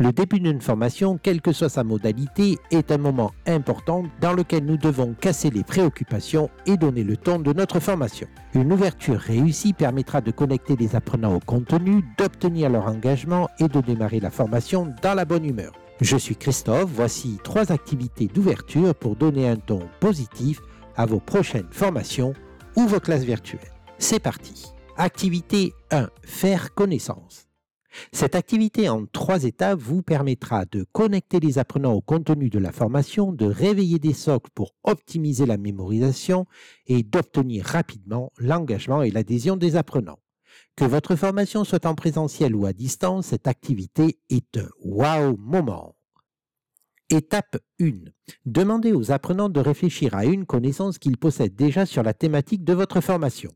Le début d'une formation, quelle que soit sa modalité, est un moment important dans lequel nous devons casser les préoccupations et donner le ton de notre formation. Une ouverture réussie permettra de connecter les apprenants au contenu, d'obtenir leur engagement et de démarrer la formation dans la bonne humeur. Je suis Christophe, voici trois activités d'ouverture pour donner un ton positif à vos prochaines formations ou vos classes virtuelles. C'est parti. Activité 1. Faire connaissance. Cette activité en trois étapes vous permettra de connecter les apprenants au contenu de la formation, de réveiller des socles pour optimiser la mémorisation et d'obtenir rapidement l'engagement et l'adhésion des apprenants. Que votre formation soit en présentiel ou à distance, cette activité est un wow moment. Étape 1. Demandez aux apprenants de réfléchir à une connaissance qu'ils possèdent déjà sur la thématique de votre formation.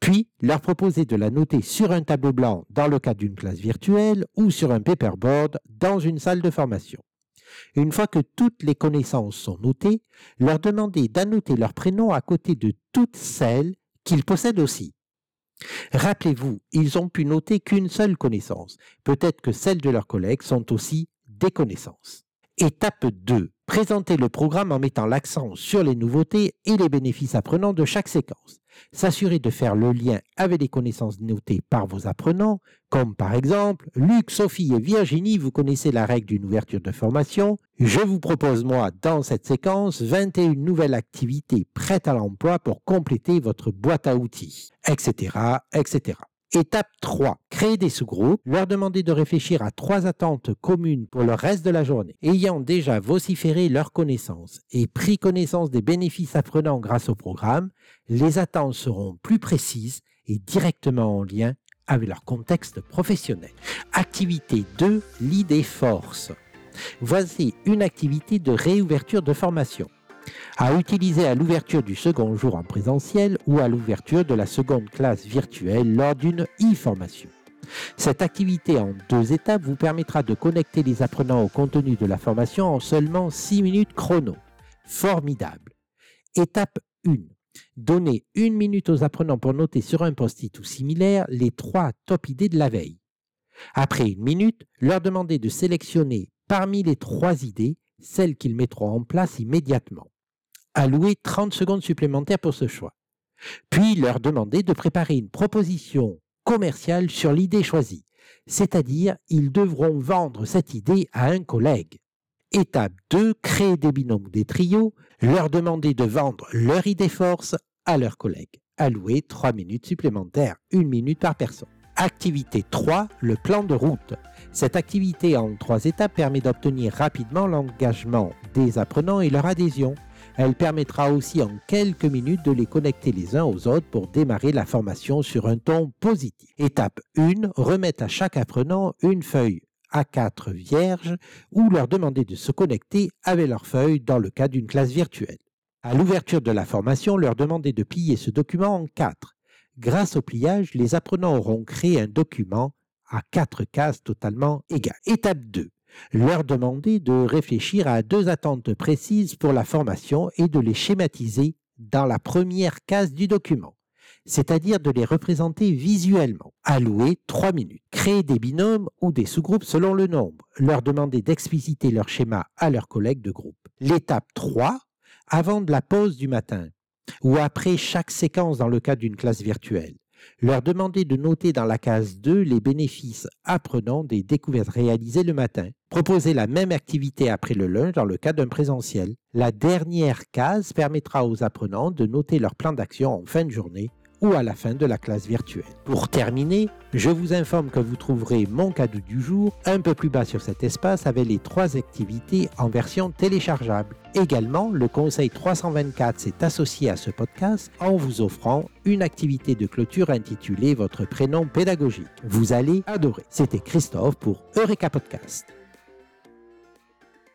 Puis, leur proposer de la noter sur un tableau blanc dans le cadre d'une classe virtuelle ou sur un paperboard dans une salle de formation. Une fois que toutes les connaissances sont notées, leur demander d'annoter leur prénom à côté de toutes celles qu'ils possèdent aussi. Rappelez-vous, ils ont pu noter qu'une seule connaissance. Peut-être que celles de leurs collègues sont aussi des connaissances. Étape 2. Présenter le programme en mettant l'accent sur les nouveautés et les bénéfices apprenants de chaque séquence s'assurer de faire le lien avec les connaissances notées par vos apprenants, comme par exemple Luc, Sophie et Virginie, vous connaissez la règle d'une ouverture de formation. Je vous propose, moi, dans cette séquence, 21 nouvelles activités prêtes à l'emploi pour compléter votre boîte à outils, etc., etc. Étape 3. Créer des sous-groupes, leur demander de réfléchir à trois attentes communes pour le reste de la journée. Ayant déjà vociféré leurs connaissances et pris connaissance des bénéfices apprenants grâce au programme, les attentes seront plus précises et directement en lien avec leur contexte professionnel. Activité 2. L'idée force. Voici une activité de réouverture de formation à utiliser à l'ouverture du second jour en présentiel ou à l'ouverture de la seconde classe virtuelle lors d'une e-formation. Cette activité en deux étapes vous permettra de connecter les apprenants au contenu de la formation en seulement 6 minutes chrono. Formidable. Étape 1. Donnez une minute aux apprenants pour noter sur un post-it ou similaire les trois top idées de la veille. Après une minute, leur demandez de sélectionner parmi les trois idées celles qu'ils mettront en place immédiatement. Allouez 30 secondes supplémentaires pour ce choix. Puis leur demander de préparer une proposition commerciale sur l'idée choisie, c'est-à-dire ils devront vendre cette idée à un collègue. Étape 2, créer des binômes ou des trios, leur demander de vendre leur idée force à leurs collègues. Allouez 3 minutes supplémentaires, 1 minute par personne. Activité 3, le plan de route. Cette activité en trois étapes permet d'obtenir rapidement l'engagement des apprenants et leur adhésion. Elle permettra aussi en quelques minutes de les connecter les uns aux autres pour démarrer la formation sur un ton positif. Étape 1, remettre à chaque apprenant une feuille A4 vierge ou leur demander de se connecter avec leur feuille dans le cas d'une classe virtuelle. À l'ouverture de la formation, leur demander de plier ce document en quatre. Grâce au pliage, les apprenants auront créé un document à quatre cases totalement égales. Étape 2. Leur demander de réfléchir à deux attentes précises pour la formation et de les schématiser dans la première case du document, c'est-à-dire de les représenter visuellement. Allouer 3 minutes. Créer des binômes ou des sous-groupes selon le nombre. Leur demander d'expliciter leur schéma à leurs collègues de groupe. L'étape 3. Avant de la pause du matin ou après chaque séquence dans le cadre d'une classe virtuelle. Leur demander de noter dans la case 2 les bénéfices apprenants des découvertes réalisées le matin. Proposer la même activité après le lunch dans le cadre d'un présentiel. La dernière case permettra aux apprenants de noter leur plan d'action en fin de journée ou à la fin de la classe virtuelle. Pour terminer, je vous informe que vous trouverez mon cadeau du jour un peu plus bas sur cet espace avec les trois activités en version téléchargeable. Également, le Conseil 324 s'est associé à ce podcast en vous offrant une activité de clôture intitulée Votre prénom pédagogique. Vous allez adorer. C'était Christophe pour Eureka Podcast.